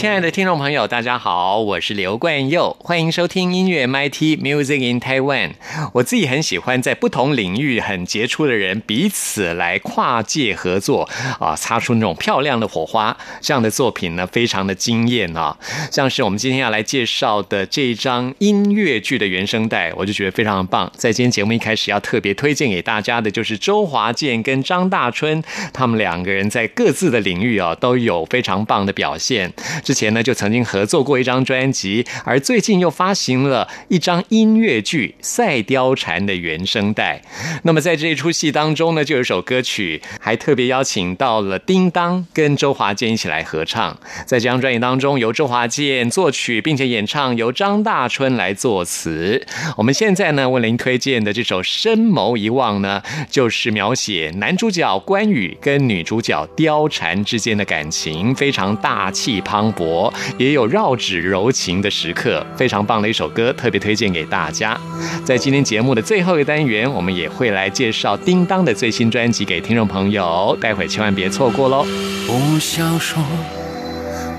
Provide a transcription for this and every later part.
亲爱的听众朋友，大家好，我是刘冠佑，欢迎收听音乐 MIT Music in Taiwan。我自己很喜欢在不同领域很杰出的人彼此来跨界合作啊，擦出那种漂亮的火花。这样的作品呢，非常的惊艳啊。像是我们今天要来介绍的这一张音乐剧的原声带，我就觉得非常的棒。在今天节目一开始要特别推荐给大家的，就是周华健跟张大春他们两个人在各自的领域啊都有非常棒的表现。之前呢就曾经合作过一张专辑，而最近又发行了一张音乐剧《赛貂蝉》的原声带。那么在这一出戏当中呢，就有一首歌曲，还特别邀请到了叮当跟周华健一起来合唱。在这张专辑当中，由周华健作曲，并且演唱，由张大春来作词。我们现在呢为您推荐的这首《深谋一望》呢，就是描写男主角关羽跟女主角貂蝉之间的感情，非常大气磅礴。我也有绕指柔情的时刻，非常棒的一首歌，特别推荐给大家。在今天节目的最后一个单元，我们也会来介绍叮当的最新专辑给听众朋友，待会千万别错过喽。不想说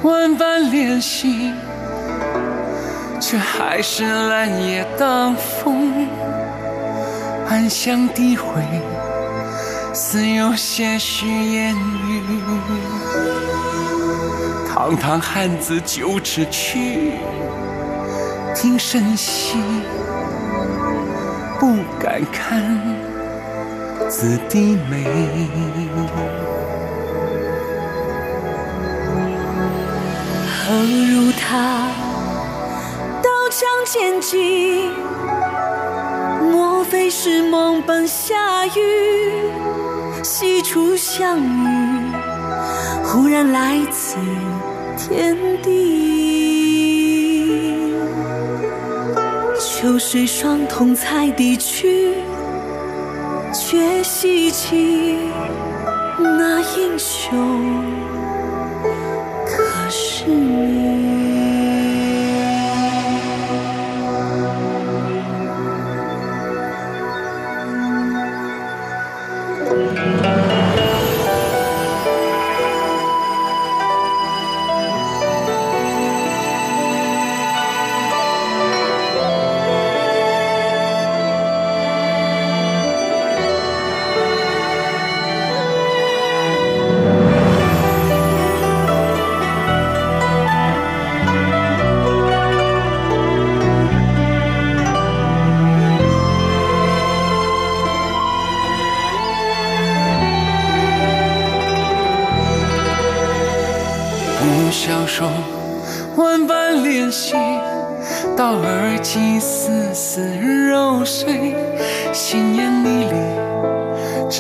万般怜惜，却还是蓝叶当风，暗香低回，似有些许言语。堂堂汉子九尺躯，听声息，不敢看子弟眉。何如他刀枪剑戟？莫非是梦本下雨？西出相遇，忽然来此。天地，秋水霜同采地去，却稀奇那英雄可是你。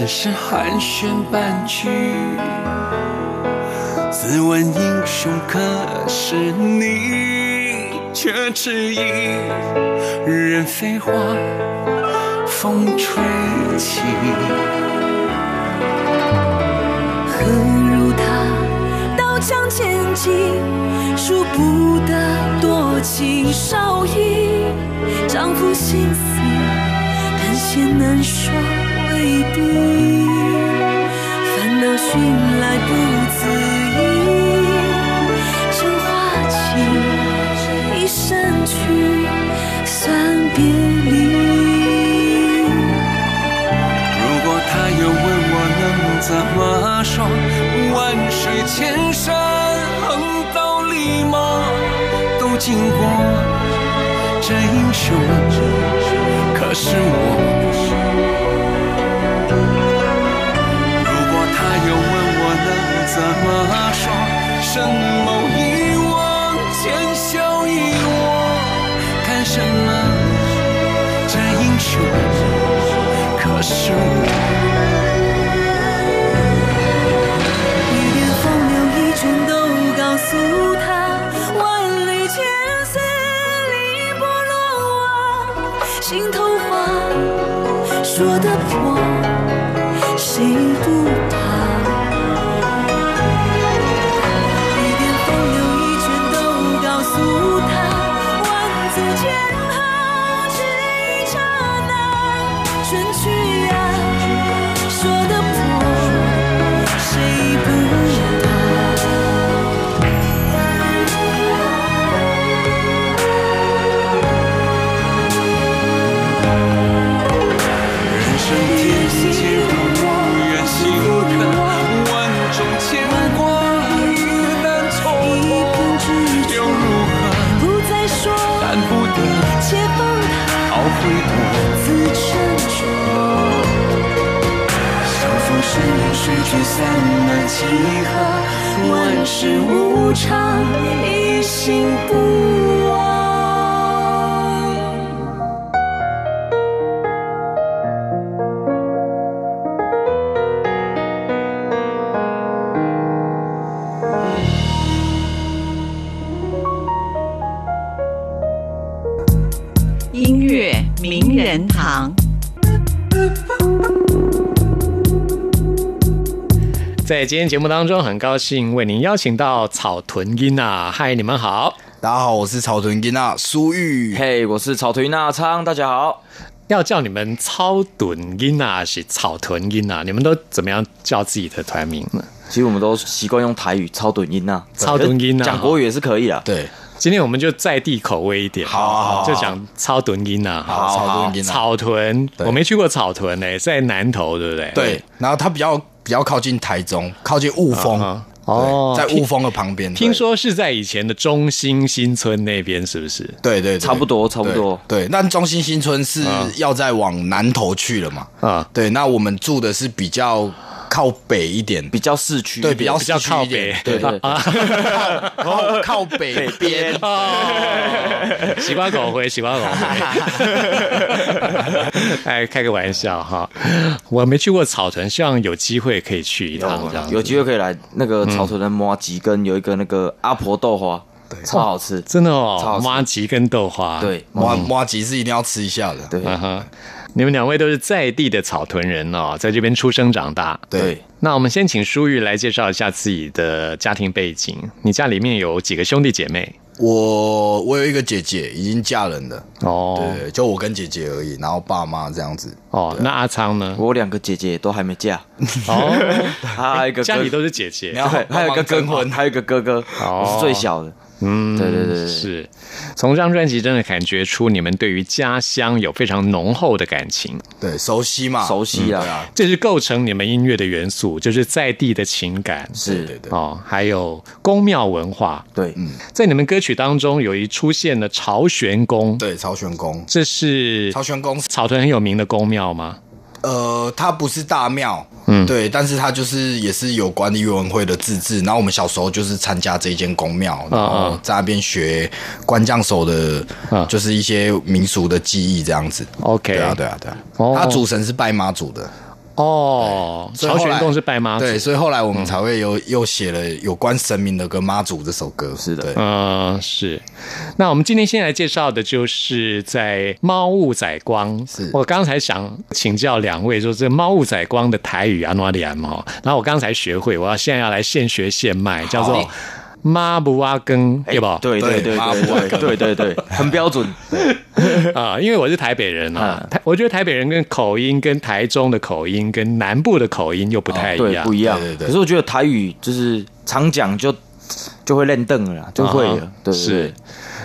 只是寒暄半句。自问英雄可是你，却迟疑，任飞花风吹起。何如他刀枪剑戟，数不得多情少义。丈夫心思，但嫌难说未必。烦恼寻来不自已，成花期，一生去，算别离。如果他又问我能怎么说，万水千山。横刀立马，都经过这英雄，可是我。怎么说，深某一往，浅笑一我，看什么这英雄，可是我。一点风流一卷都告诉他，万里千丝里不落。我心头话说得破，谁不？今天节目当中，很高兴为您邀请到草屯音啊，嗨，你们好。大家好，我是草屯音娜苏玉。嘿我是草屯纳昌，大家好。要叫你们草屯音啊，是草屯音啊，你们都怎么样叫自己的团名呢？其实我们都习惯用台语超短音呐，超短音啊讲国语也是可以啊。对，今天我们就在地口味一点，好好好就讲草屯音呐。好，草屯金娜。草屯，我没去过草屯诶、在南投，对不对？对，然后它比较比较靠近台中，靠近雾峰。啊哦，在雾峰的旁边。听说是在以前的中心新村那边，是不是？对，对对，差不多差不多对，对但中心新村是要再往南头去了嘛？啊，对，那我们住的是比较靠北一点，比较市区一对，点，比较比较靠市区一点。北。对对，啊，靠靠北边。哦，习惯口回，喜欢狗回。哎，开个玩笑哈，我没去过草屯，希望有机会可以去一趟这样子。有机会可以来那个草屯的麻吉，跟有一个那个阿婆豆花，对，超好吃。真的超哦麻吉跟豆花，，对，麻麻吉是一定要吃一下的。对你们两位都是在地的草屯人哦，在这边出生长大。对，那我们先请舒玉来介绍一下自己的家庭背景。你家里面有几个兄弟姐妹？我我有一个姐姐已经嫁人了，哦对，就我跟姐姐而已，然后爸妈这样子。哦，那阿昌呢？我两个姐姐都还没嫁，哦，还有一个家里都是姐姐你。要对还有一个哥帮忙征婚还有一个哥哥，哦我是最小的。嗯，对对对对。是。从这张专辑真的感觉出你们对于家乡有非常浓厚的感情，对，熟悉嘛，熟悉啊。嗯对啊，这是构成你们音乐的元素，就是在地的情感。是。对对哦，还有宫庙文化，对，嗯。在你们歌曲当中有一出现了朝玄宫，对，朝玄宫，这是朝玄宫，草屯很有名的宫庙吗？呃，它不是大庙，嗯对，但是它就是也是有管理委员会的自治。然后我们小时候就是参加这一间宫庙，然后在那边学关将手的啊，就是一些民俗的技艺这样子。OK 对啊，对啊，对啊。哦他主神是拜妈祖的，哦，所以后来朝玄宫是拜妈祖，对，所以后来我们才会有又写了有关神明的歌妈祖这首歌。是的对，嗯，是。那我们今天先来介绍的就是在猫雾仔光。是我刚才想请教两位，说这猫雾仔光的台语啊，哪里啊哈？然后我刚才学会，我要现在要来现学现卖，叫做妈不阿根，对吧？对对对对妈对不会对对对对，很标准。啊，因为我是台北人啊嗯，台我觉得台北人跟口音跟台中的口音跟南部的口音又不太一对，样，不一样。对对对可是我觉得台语就是常讲就就会认凳了，就会啊了。对，是对。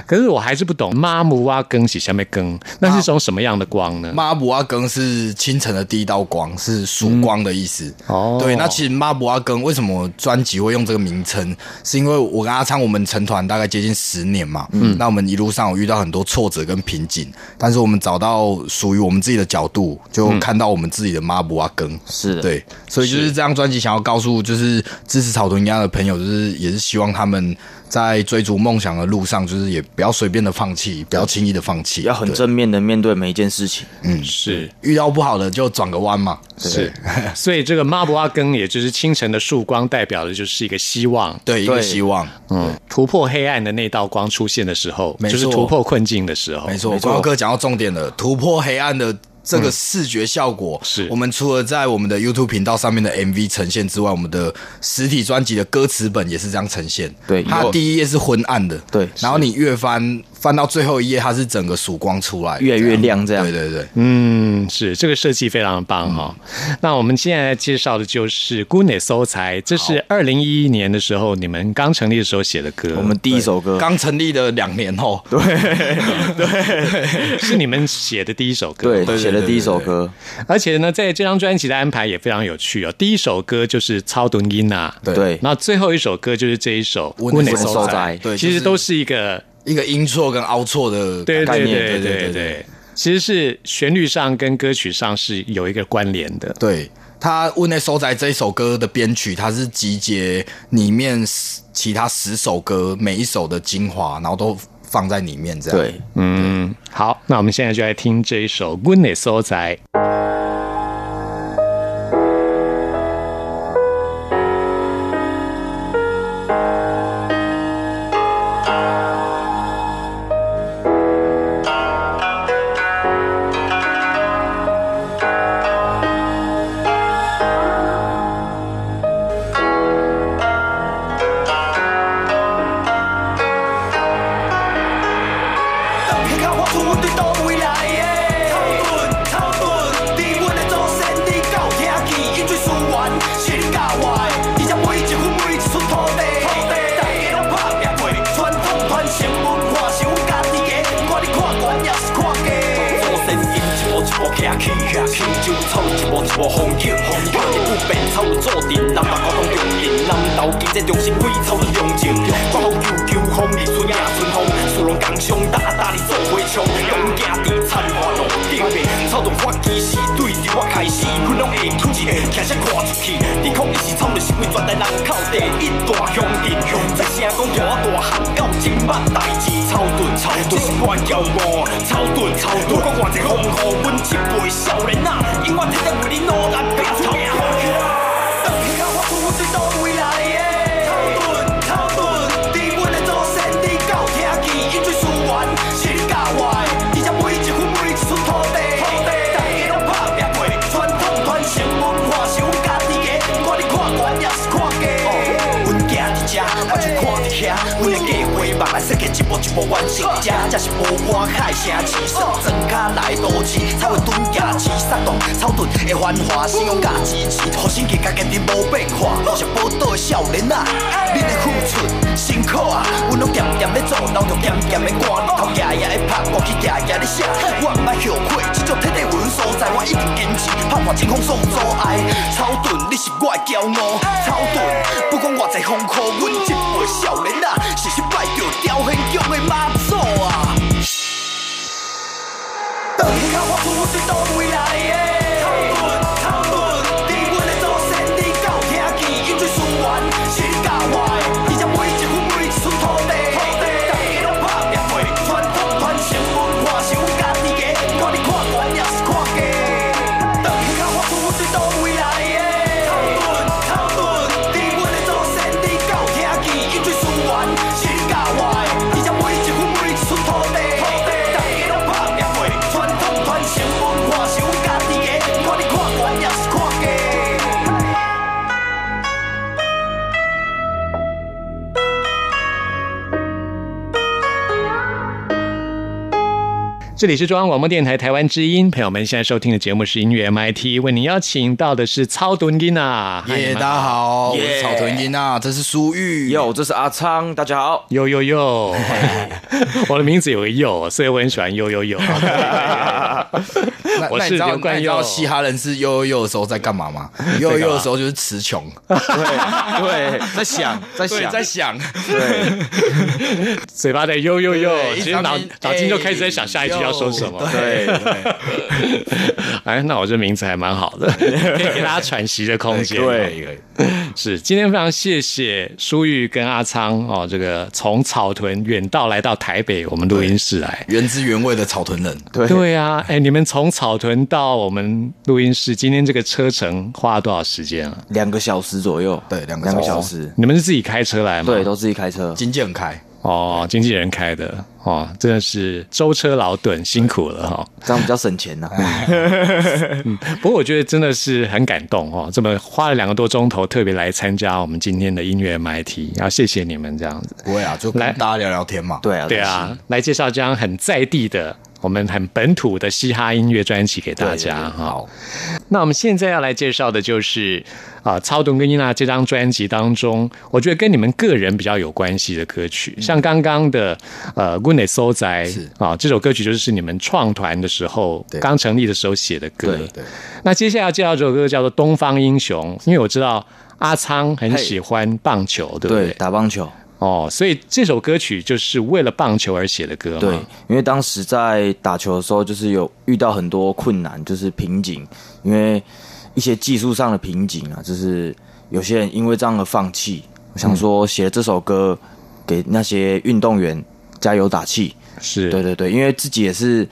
可是我还是不懂妈母阿更是下面更，那是种什么样的光呢？妈布阿更是清晨的第一道光，是曙光的意思。哦对，那其实妈布阿更为什么专辑会用这个名称？是因为我跟阿昌我们成团大概接近十年嘛，嗯，那我们一路上有遇到很多挫折跟瓶颈，但是我们找到属于我们自己的角度，就看到我们自己的妈布阿更。是的，对，所以就是这张专辑想要告诉，就是支持草屯一样的朋友，就是也是希望他们在追逐梦想的路上，就是也不要随便的放弃，不要轻易的放弃，要很正面的面对每一件事情。嗯，是。遇到不好的就转个弯嘛，是，所以这个妈不阿根，也就是清晨的曙光，代表的就是一个希望。对，一个希望，嗯，突破黑暗的那道光出现的时候，没错。就是突破困境的时候。没错。没错。光哥讲到重点了，突破黑暗的这个视觉效果，是。我们除了在我们的 YouTube 频道上面的 MV 呈现之外，我们的实体专辑的歌词本也是这样呈现。对它有。第一页是昏暗的，对然后你越翻翻到最后一页，它是整个曙光出来，越来越亮这样。对对对，嗯，是这个设计非常棒哈、嗯那我们现在介绍的就是《孤内搜财》，这是二零一一年的时候你们刚成立的时候写的歌，我们第一首歌，刚成立的两年后，是你们写的第一首歌。对写的第一首歌，而且呢，在这张专辑的安排也非常有趣哦。第一首歌就是《超顿音》呐，对。对。然后最后一首歌就是这一首《姑内内搜财》，对其实都是一个一个音错跟凹错的对概念，对对对对对对，其实是旋律上跟歌曲上是有一个关联的。对。他《屋内收宅》这一首歌的编曲，它是集结里面十其他十首歌每一首的精华，然后都放在里面这样。对，嗯，好，那我们现在就来听这一首《e s 所在》。一步一步完成，遮才是无我海城市，算庄脚来都市，才会蹲行市杀动，草屯的繁华信用价支持，互生计甲坚定无变化，落实宝岛的少年啊，恁的付出辛苦啊，阮拢点点咧做，人就点点咧赶，日头夜夜咧拍，歌曲夜夜咧写，我毋爱后悔，这种体力为阮所在，我一定坚持，拍破天空送阻碍，草屯你是我的骄傲，草屯不管偌济风雨，阮一辈少年啊，时时拜着朝天宫的妈祖啊。当迄刻我厝阮对倒位来这里是中央广播电台台湾之音，朋友们现在收听的节目是音乐 MIT，为您邀请到的是超屯音娜，耶，大家好，我是耶。草屯音啊，这是苏玉。哟，这是阿昌，大家好。哟哟哟，我的名字有个哟，所以我很喜欢哟哟哟。那我是那你知道刘冠佑那你知道，嘻哈人是悠悠悠的时候在干嘛吗？悠悠悠的时候就是词穷，对 对，在想，在，想，在想，对。嘴巴在哟哟哟，其实脑脑筋就开始在想下一句要说什么。对 哎，那我这名字还蛮好的，可 以给大家喘息的空间。对，是今天非常谢谢舒玉跟阿昌哦，这个从草屯远道来到台北我们录音室来。原汁原味的草屯人。对对啊，哎，你们从草屯到我们录音室，今天这个车程花了多少时间啊？两个小时左右，对两个两个小时，你们是自己开车来吗？对，都自己开车。经纪人开，哦，经纪人开的哦，真的是舟车劳顿，辛苦了哈、这样比较省钱呐、不过我觉得真的是很感动哦，这么花了两个多钟头，特别来参加我们今天的音乐 MIT，要谢谢你们这样子。不会啊，就跟来大家聊聊天嘛。对啊，对啊，来介绍这样很在地的、我们很本土的嘻哈音乐专辑给大家哈。好，那我们现在要来介绍的就是啊，超顿跟伊娜这张专辑当中，我觉得跟你们个人比较有关系的歌曲，像刚刚的呃《Good Night So 仔嗯是》啊，这首歌曲就是你们创团的时候对刚成立的时候写的歌。对对那接下来要介绍这首歌叫做《东方英雄》，因为我知道阿仓很喜欢棒球，对不对？对，打棒球。哦，所以这首歌曲就是为了棒球而写的歌？对，因为当时在打球的时候，就是有遇到很多困难，就是瓶颈，因为一些技术上的瓶颈啊，就是有些人因为这样而放弃。我想说，写这首歌给那些运动员加油打气。是，对对对，因为自己也是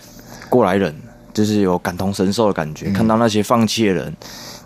过来人，就是有感同身受的感觉，看到那些放弃的人，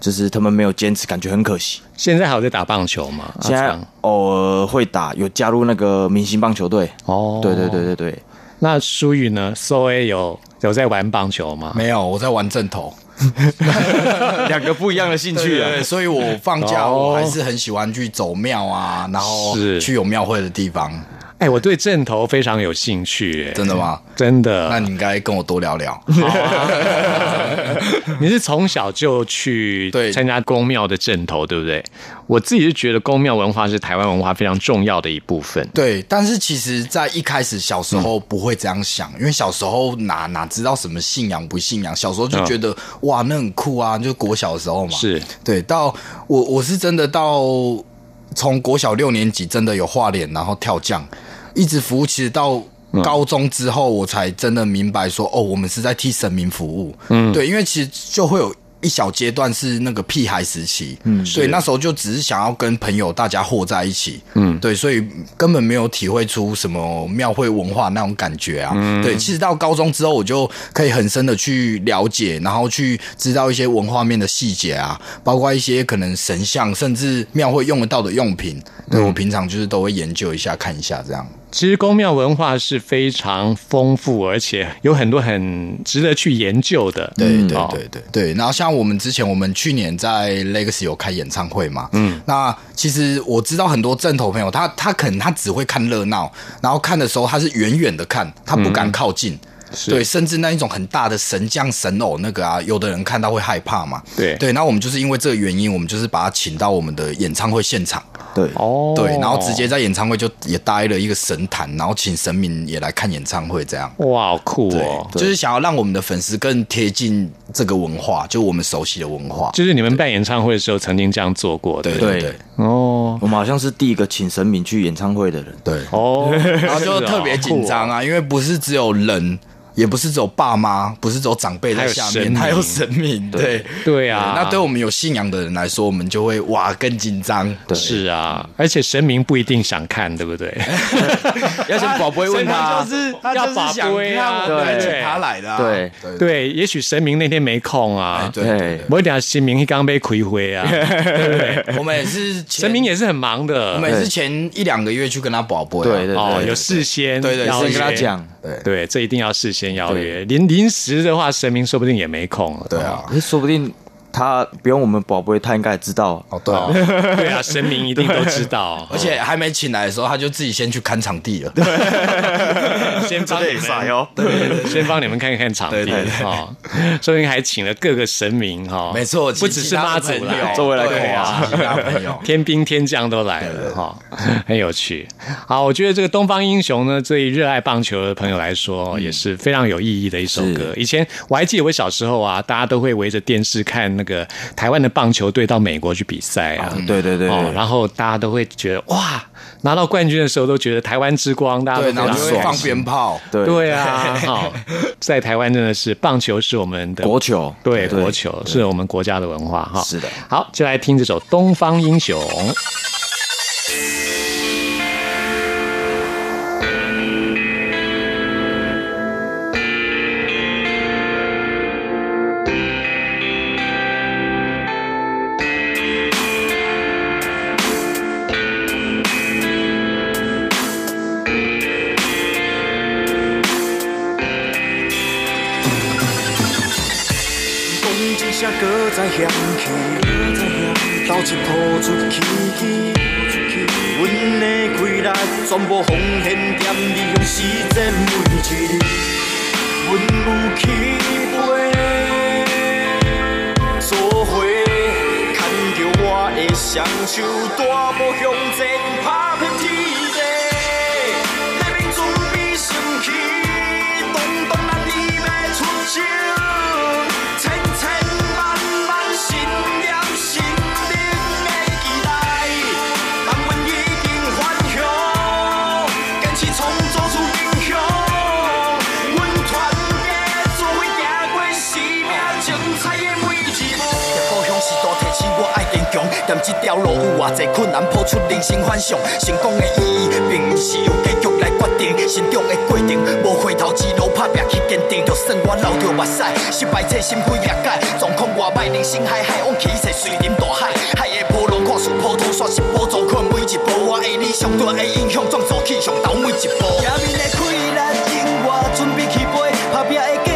就是他们没有坚持，感觉很可惜。现在还有在打棒球吗？现在偶尔会打，有加入那个明星棒球队。哦，对对对对对，那舒宇呢？So A 有有在玩棒球吗？没有，我在玩正头。两个不一样的兴趣啊。对，所以我放假哦我还是很喜欢去走庙啊，然后是去有庙会的地方。哎，我对正头非常有兴趣，哎，真的吗？真的。那你应该跟我多聊聊。你是从小就去对参加宫庙的正头，对不对？我自己是觉得宫庙文化是台湾文化非常重要的一部分。对，但是其实，在一开始小时候不会这样想，因为小时候哪哪知道什么信仰不信仰，小时候就觉得、哇，那很酷啊，就国小的时候嘛。是对，到我我是真的到从国小六年级真的有画脸，然后跳降，一直服务，其实到。高中之后，我才真的明白说，哦，我们是在替神明服务。嗯，对，因为其实就会有一小阶段是那个屁孩时期，嗯，所以，那时候就只是想要跟朋友大家和在一起，嗯，对，所以根本没有体会出什么庙会文化那种感觉啊。嗯对，其实到高中之后，我就可以很深的去了解，然后去知道一些文化面的细节啊，包括一些可能神像，甚至庙会用得到的用品。对我平常就是都会研究一下，看一下这样。其实宫庙文化是非常丰富，而且有很多很值得去研究的。对对哦对对对，然后像我们之前，我们去年在 Legacy 有开演唱会嘛，嗯，那其实我知道很多正头朋友，他他可能他只会看热闹，然后看的时候他是远远的看，他不敢靠近。对，甚至那一种很大的神将、神偶那个啊，有的人看到会害怕嘛。对对，那我们就是因为这个原因，我们就是把他请到我们的演唱会现场。对，哦，对，然后直接在演唱会就也搭了一个神坛，然后请神明也来看演唱会，这样。哇，好酷对哦！，就是想要让我们的粉丝更贴近这个文化，就我们熟悉的文化。就是你们办演唱会的时候曾经这样做过对对对哦我们好像是第一个请神明去演唱会的人。对，哦，然后就特别紧张啊，因为不是只有人。也不是只有爸妈，不是只有长辈在下面，还还有有神明。对对啊，那对我们有信仰的人来说，我们就会哇更紧张。是啊，而且神明不一定想看，对不对？要先宝贝问他，是他就是想看我们对请他来的啊。对对对，也许神明那天没空哎啊，对对对我点神明刚被亏灰啊，我们也是 神明也是很忙的，我们也是前一两个月去跟他保播。对对哦，有事先对对先邀约跟他讲，对对，这一定要事先邀约，临临时的话，神明说不定也没空了。对啊，你说不定他不用我们宝贝，他应该也知道。哦对啊，对啊，神明一定都知道，而且还没请来的时候，他就自己先去看场地了。对。先帮你们，哦。对先帮你们看看场地对对对。哈，说不定还请了各个神明哈，没错，不只是妈祖来，周围来对啊其他朋友。天兵天将都来了哈，很有趣。好，我觉得这个《东方英雄》呢，对于热爱棒球的朋友来说，也是非常有意义的一首歌。以前我还记得我小时候啊，大家都会围着电视看那个台湾的棒球队到美国去比赛啊。对对对哦，然后大家都会觉得哇，拿到冠军的时候都觉得台湾之光，大家会放。鞭炮。对对啊，好，在台湾真的是棒球是我们的国球，对，国球是我们国家的文化哈。是的好，就来听这首《东方英雄》。再响起，斗一抱出去，阮的规力全部奉献踮利用时间每一日，阮有起飞，做伙牵着我的双手，大步向前拍遍天地。黎明准备升起，动动咱你要出征，这条路有偌济困难，谱出人生幻想。成功的意义，并不是由结局来决定，成长的过程，无回头之路，拍拼去坚定。就算我流着目屎，失败这心灰意解，状况外歹，人生海海往起势，水临大海，海的波浪看似波涛，煞是波走看每一步，我的理想大的影响，创造气象，投每一步。前面的快乐永远准备起飞，拍拼的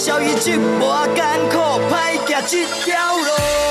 到，插小伊这么艰苦，歹行这条路。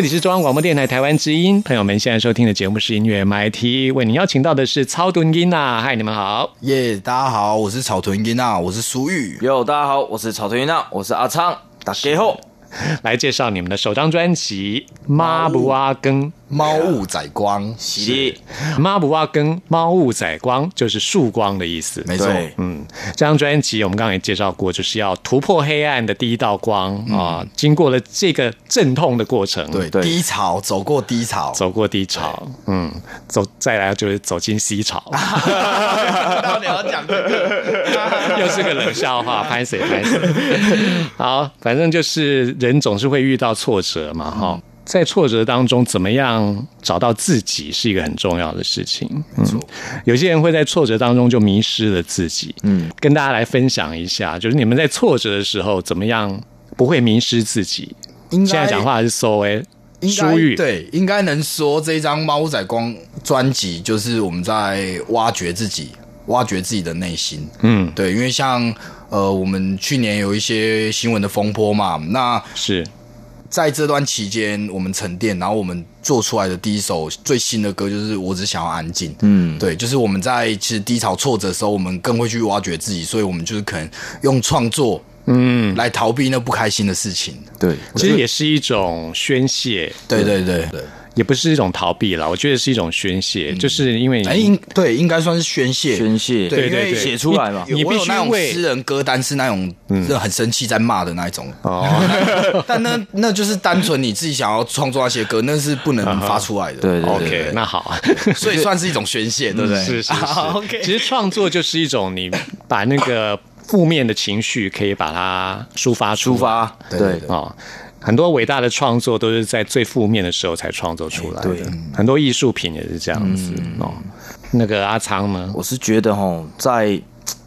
这里是中央广播电台台湾之音，朋友们现在收听的节目是音乐 MIT，为您邀请到的是超屯音呐，嗨，你们好。耶大家好，我是草屯音娜，我是苏玉。哟，大家好，我是草屯音娜，我是阿昌，大家好。来介绍你们的首张专辑《妈不阿更》。猫雾载光，是。的，妈不阿更，猫雾载光就是曙光的意思。没错，嗯，这张专辑我们刚刚也介绍过，就是要突破黑暗的第一道光。啊、经过了这个阵痛的过程，对，对。低潮走过低潮，走过低潮，嗯，走再来就是走进西潮，到底要讲这个？又是个冷笑话，拍谁拍谁。好，反正就是人总是会遇到挫折嘛，哈、在挫折当中，怎么样找到自己是一个很重要的事情。没错，有些人会在挫折当中就迷失了自己。嗯，跟大家来分享一下，就是你们在挫折的时候怎么样不会迷失自己。应该现在讲话是 so 诶，应该舒玉对，应该能说这张《猫仔光》专辑就是我们在挖掘自己，挖掘自己的内心。嗯，对，因为像呃，我们去年有一些新闻的风波嘛，那是在这段期间，我们沉淀，然后我们做出来的第一首最新的歌就是《我只想要安静》。嗯，对，就是我们在其实低潮挫折的时候，我们更会去挖掘自己，所以我们就是可能用创作，嗯，来逃避那不开心的事情。对，其实也是一种宣泄。对对对对，也不是一种逃避啦，我觉得是一种宣泄，就是因为哎，应对应该算是宣泄，宣泄，对，对对写出来嘛。你必须我有那种为私人歌单是那种就很生气在骂的那一种，哦，但那那就是单纯你自己想要创作那些歌，那是不能发出来的。对对对 OK，那好，所以算是一种宣泄，对不对？是是 OK，其实创作就是一种你把那个负面的情绪可以把它抒发出抒发，对对对对。哦。很多伟大的创作都是在最负面的时候才创作出来的，对很多艺术品也是这样子、哦。那个阿昌呢？我是觉得哦，在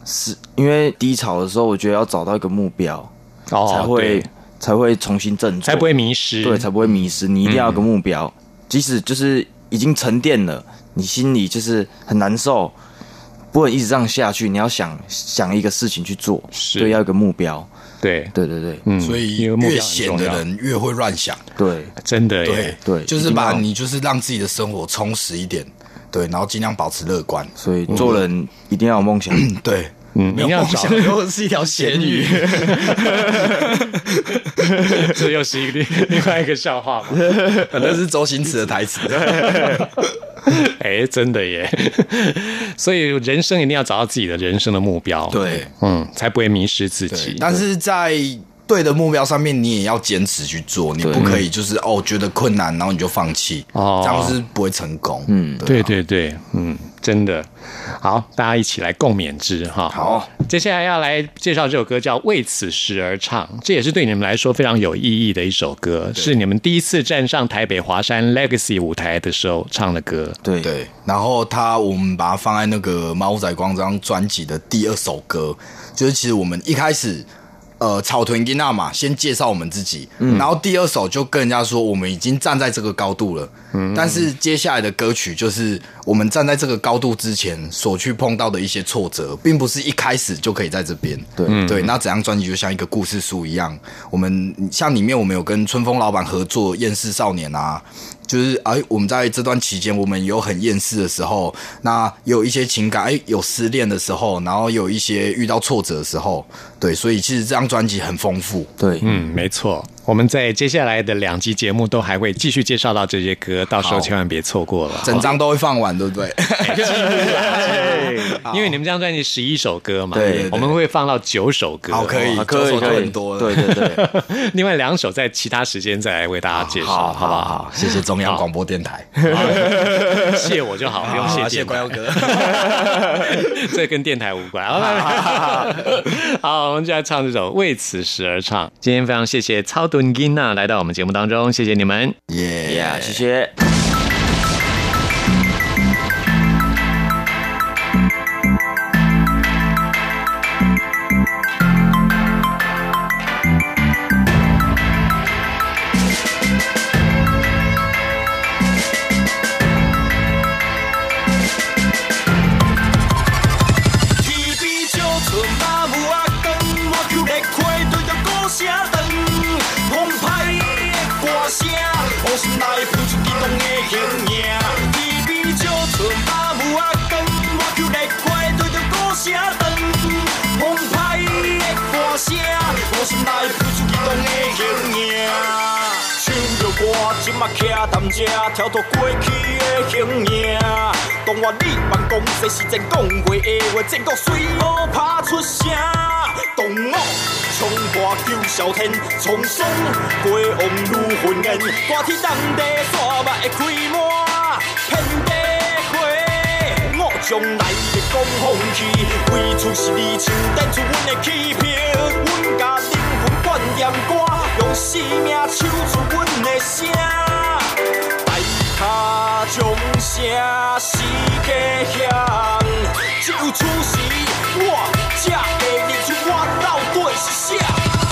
是因为低潮的时候，我觉得要找到一个目标，哦，才会才会重新振作，才不会迷失，对，才不会迷失。你一定要有个目标，即使就是已经沉淀了，你心里就是很难受，不能一直这样下去。你要想想一个事情去做，对，要有一个目标。对，对对对，嗯所以因为越闲的人越会乱想，对。真的对，对就是把你就是让自己的生活充实一点，对，然后尽量保持乐观，所以做人一定要有梦想。对。嗯，你要找没有梦想，又是一条 咸鱼。这又是一个另另外一个笑话嘛？那是周星驰的台词。哎，真的耶！所以人生一定要找到自己的人生的目标，对，嗯，才不会迷失自己。但是在对的目标上面，你也要坚持去做，你不可以就是哦觉得困难，然后你就放弃，哦这样是不会成功。嗯，对对对，嗯，真的好，大家一起来共勉之哈。好，接下来要来介绍这首歌叫《为此时而唱》，这也是对你们来说非常有意义的一首歌，是你们第一次站上台北华山 Legacy 舞台的时候唱的歌。对对，然后他我们把它放在那个《猫仔光》这张专辑的第二首歌，就是其实我们一开始。呃，草屯吉娜嘛，先介绍我们自己，然后第二首就跟人家说我们已经站在这个高度了，嗯。但是接下来的歌曲就是我们站在这个高度之前所去碰到的一些挫折，并不是一开始就可以在这边。对。对，那整张专辑就像一个故事书一样，我们像里面我们有跟春风老板合作《厌世少年》啊，就是哎，我们在这段期间，我们有很厌世的时候，那有一些情感，哎，有失恋的时候，然后有一些遇到挫折的时候，对，所以其实这张专辑很丰富。对，嗯，没错。我们在接下来的两集节目都还会继续介绍到这些歌，到时候千万别错过了。整张都会放完，对不对？因为你们这张专辑十一首歌嘛，对我们会放到九首歌，好，可以，啊可以可以很多。对对对，另外两首在其他时间再来为大家介绍，好好不好？谢谢中央广播电台，谢我就好，不用谢谢关佑哥。这跟电台无关。好，我们就来唱这首《为此时而唱》。今天非常谢谢超敦金娜来到我们节目当中，谢谢你们。耶呀，谢谢。是真讲过的话，全国随我拍出声。当我冲破九霄天，冲爽过往如云烟，大天当地山脉会开满，遍地花。我将来的讲风气，为出是你唱弹出阮的气魄，阮甲灵魂灌染歌，用生命唱出阮的声。大脚将声是家乡，只有此时我才会认出我到底是啥。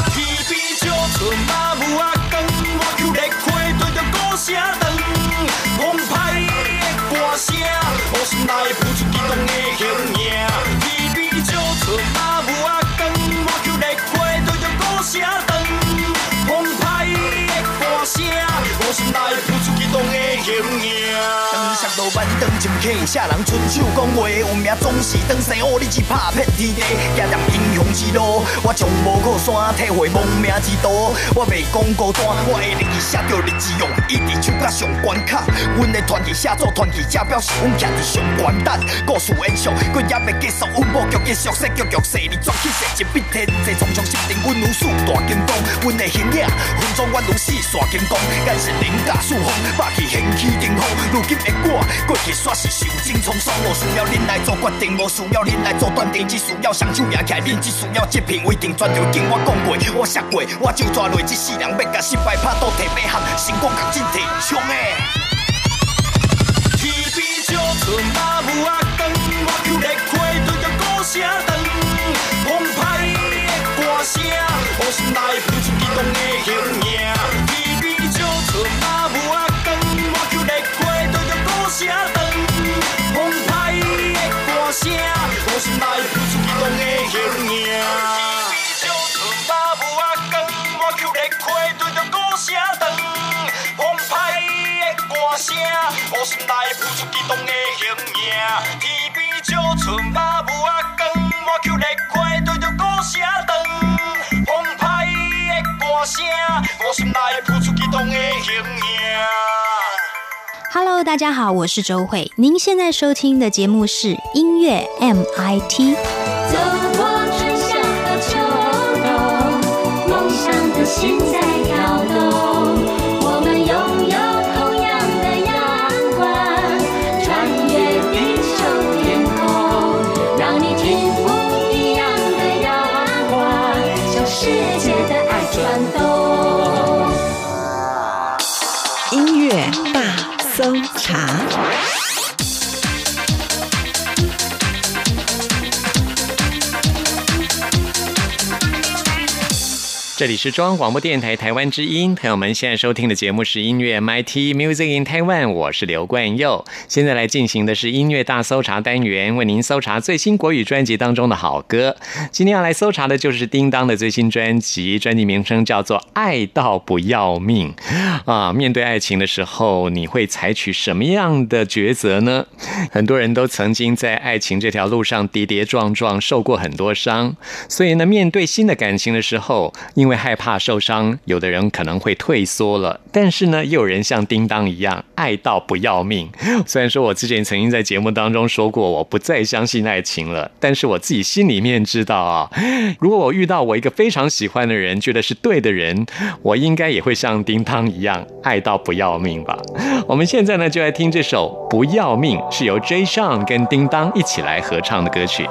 客，下人伸手讲话，有名总是当生哦，你只拍遍天地，行踮英雄之路，我从无靠山体会亡命之徒，我袂讲孤单，我会日日写着日志用，一直手甲上关卡，阮的传奇写作传奇，这表示阮徛伫上关蛋，故事延续，阮也袂结束，阮无剧继续说剧剧说，你转起说一笔天，这匆匆心定，阮如四大金刚，阮的形影分装阮如四线金刚，眼神凌驾四方，霸气掀起顶峰，如今的我，过去煞是受尽沧桑，无需要恁来做决定，无需要恁来做断定，只需要双手拿起来，恁只需要一片为定，全就经我讲过，我写过，我就抓落，这世人要甲失败拍倒摕马项，成功甲进摕冲诶！天边少春马舞啊光，我求热火对着鼓声长，澎湃的歌声，我心内浮出激动的形声，我心内浮出激动的形影。天边少春马舞啊光，我求热火对着鼓声长，澎湃的歌声，我心内浮出激动的形影。Hello，大家好，我是周慧。您现在收听的节目是音乐 MIT。走过春夏到秋冬，梦想的心搜查。这里是中央广播电台台湾之音，朋友们现在收听的节目是音乐 MIT Music in Taiwan，我是刘冠佑。现在来进行的是音乐大搜查单元，为您搜查最新国语专辑当中的好歌。今天要来搜查的就是叮当的最新专辑，专辑名称叫做《爱到不要命》啊。面对爱情的时候，你会采取什么样的抉择呢？很多人都曾经在爱情这条路上跌跌撞撞，受过很多伤，所以呢，面对新的感情的时候，因为害怕受伤，有的人可能会退缩了。但是呢，也有人像叮当一样爱到不要命。虽然说我之前曾经在节目当中说过，我不再相信爱情了，但是我自己心里面知道啊，如果我遇到我一个非常喜欢的人，觉得是对的人，我应该也会像叮当一样爱到不要命吧。我们现在呢，就来听这首《不要命》，是由 J. Sean 跟叮当一起来合唱的歌曲。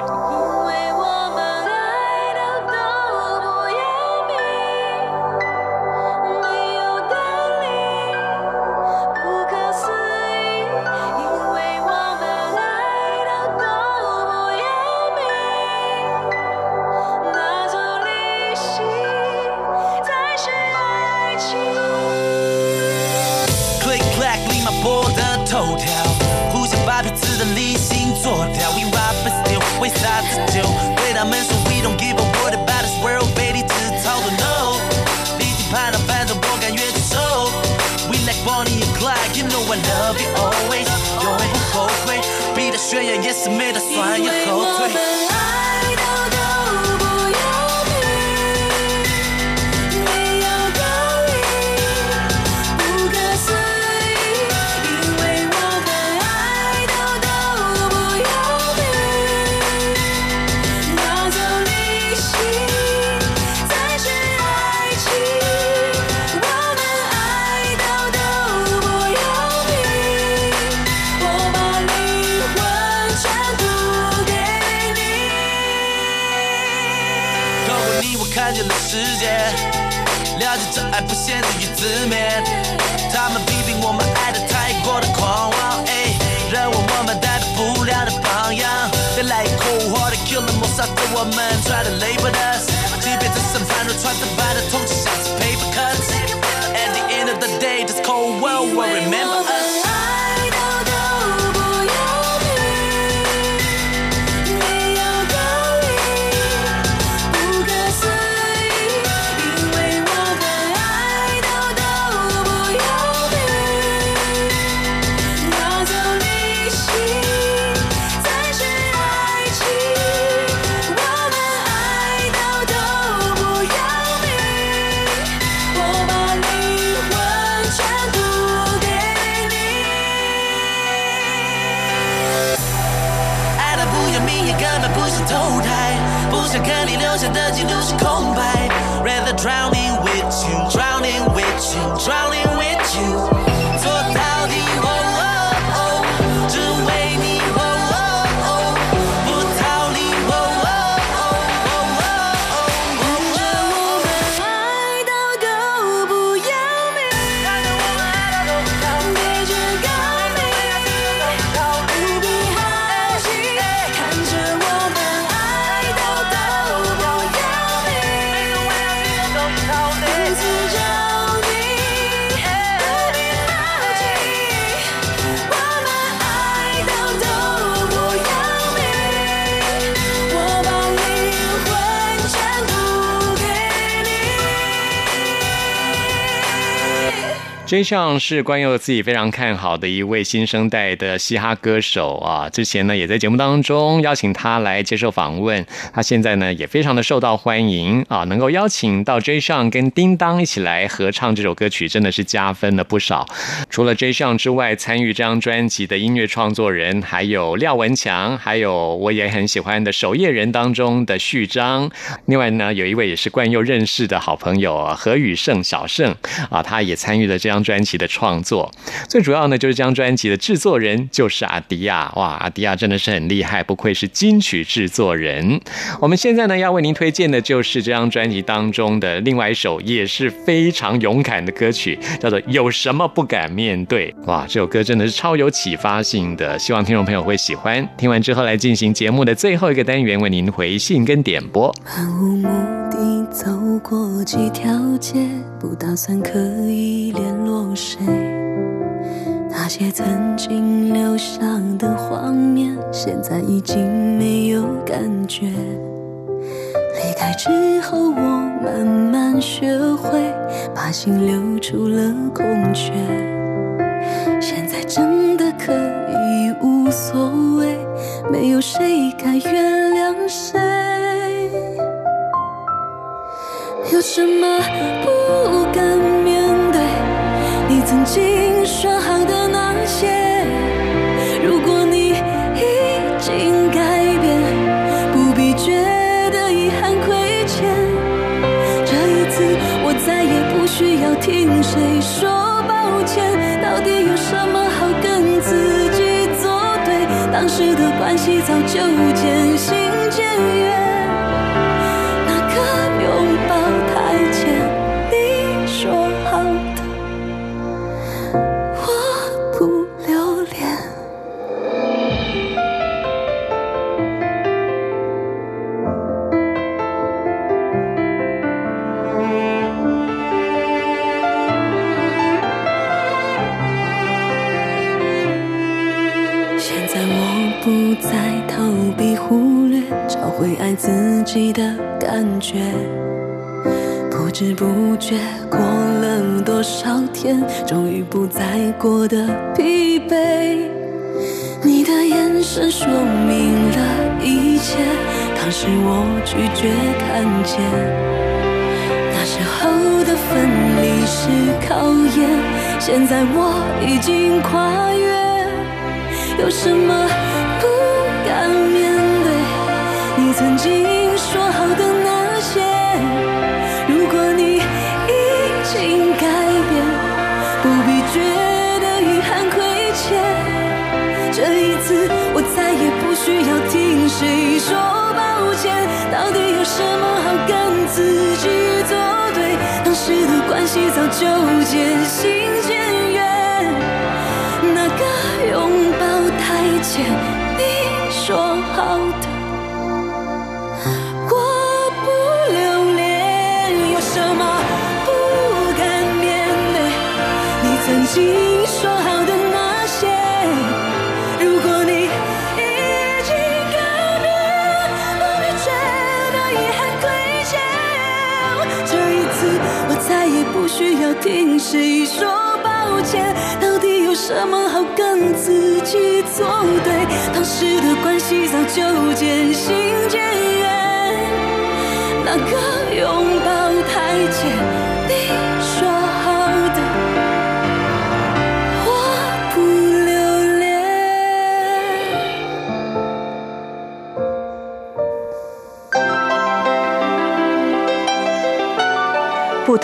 迷也根本不是偷拍，不想看你留下的记录是空白。Rather drowning with you, drowning with you, drowning with you。你。J 上是关佑自己非常看好的一位新生代的嘻哈歌手啊，之前呢也在节目当中邀请他来接受访问，他现在呢也非常的受到欢迎啊，能够邀请到 J 上跟叮当一起来合唱这首歌曲，真的是加分了不少。除了 J 上之外，参与这张专辑的音乐创作人还有廖文强，还有我也很喜欢的守夜人当中的序章，另外呢有一位也是冠佑认识的好朋友何宇胜小胜啊，他也参与了这张专辑的创作。最主要呢，就是这张专辑的制作人就是阿迪亚，哇，阿迪亚真的是很厉害，不愧是金曲制作人。我们现在呢要为您推荐的就是这张专辑当中的另外一首也是非常勇敢的歌曲，叫做《有什么不敢面对》。哇，这首歌真的是超有启发性的，希望听众朋友会喜欢。听完之后来进行节目的最后一个单元，为您回信跟点播。走过几条街，不打算刻意联络谁。那些曾经留下的画面，现在已经没有感觉。离开之后，我慢慢学会把心留出了空缺。现在真的可以无所谓，没有谁该原谅谁。有什么不敢面对？你曾经说好的那些，如果你已经改变，不必觉得遗憾亏欠。这一次，我再也不需要听谁说抱歉。到底有什么好跟自己作对？当时的关系早就渐行渐远。过的疲惫。你的眼神说明了一切，当时我拒绝看见。那时候的分离是考验，现在我已经跨越。有什么就渐行渐远。那个拥抱太浅，你说好的，我不留恋。有什么不敢面对？你曾经说需要听谁说抱歉。到底有什么好跟自己作对？当时的关系早就渐行渐远。那个拥抱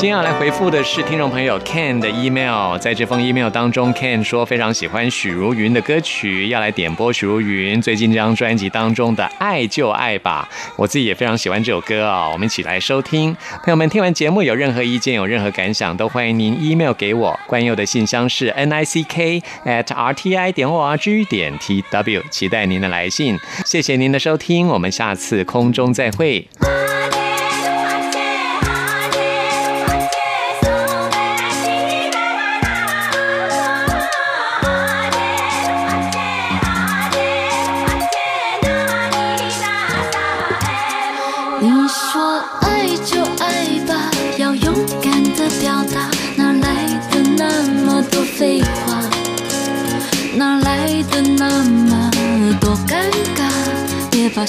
今天要来回复的是听众朋友 Ken 的 email，在这封 email 当中，Ken 说非常喜欢许茹芸的歌曲，要来点播许茹芸最近这张专辑当中的《爱就爱吧》，我自己也非常喜欢这首歌啊、我们一起来收听。朋友们听完节目有任何意见、有任何感想，都欢迎您 email 给我。关佑的信箱是 n i c k at r t i 点 o r g 点 t w，期待您的来信。谢谢您的收听，我们下次空中再会。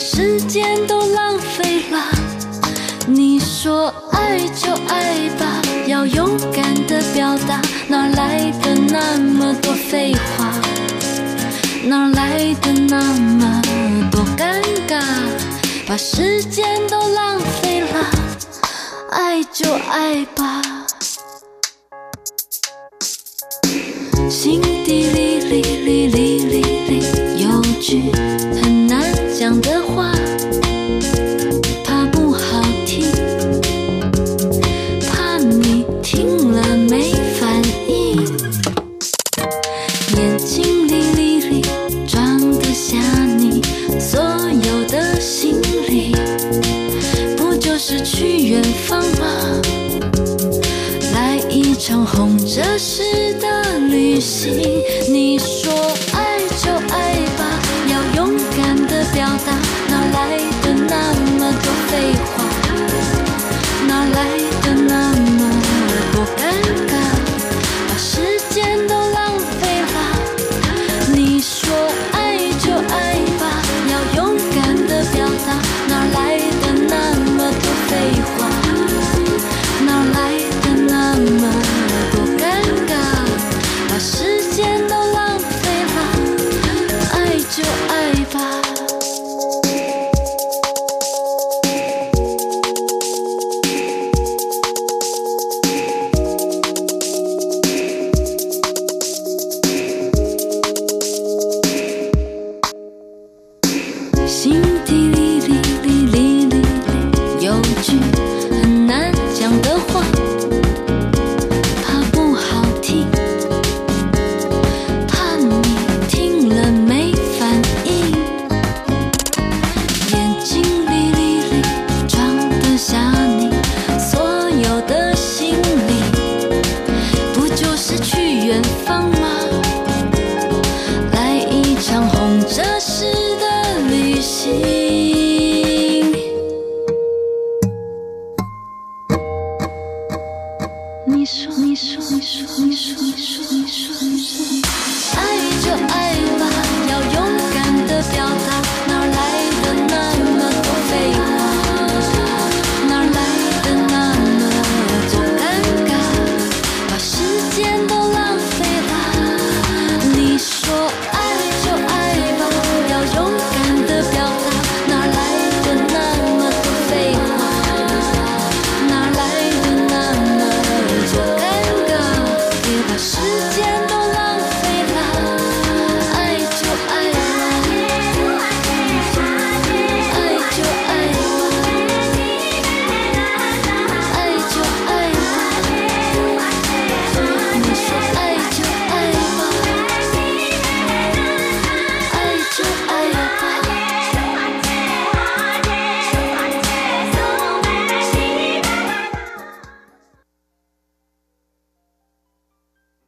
时间都浪费了。你说爱就爱吧，要勇敢的表达，哪来的那么多废话？哪来的那么多尴尬？把时间都浪费了，爱就爱吧。心底里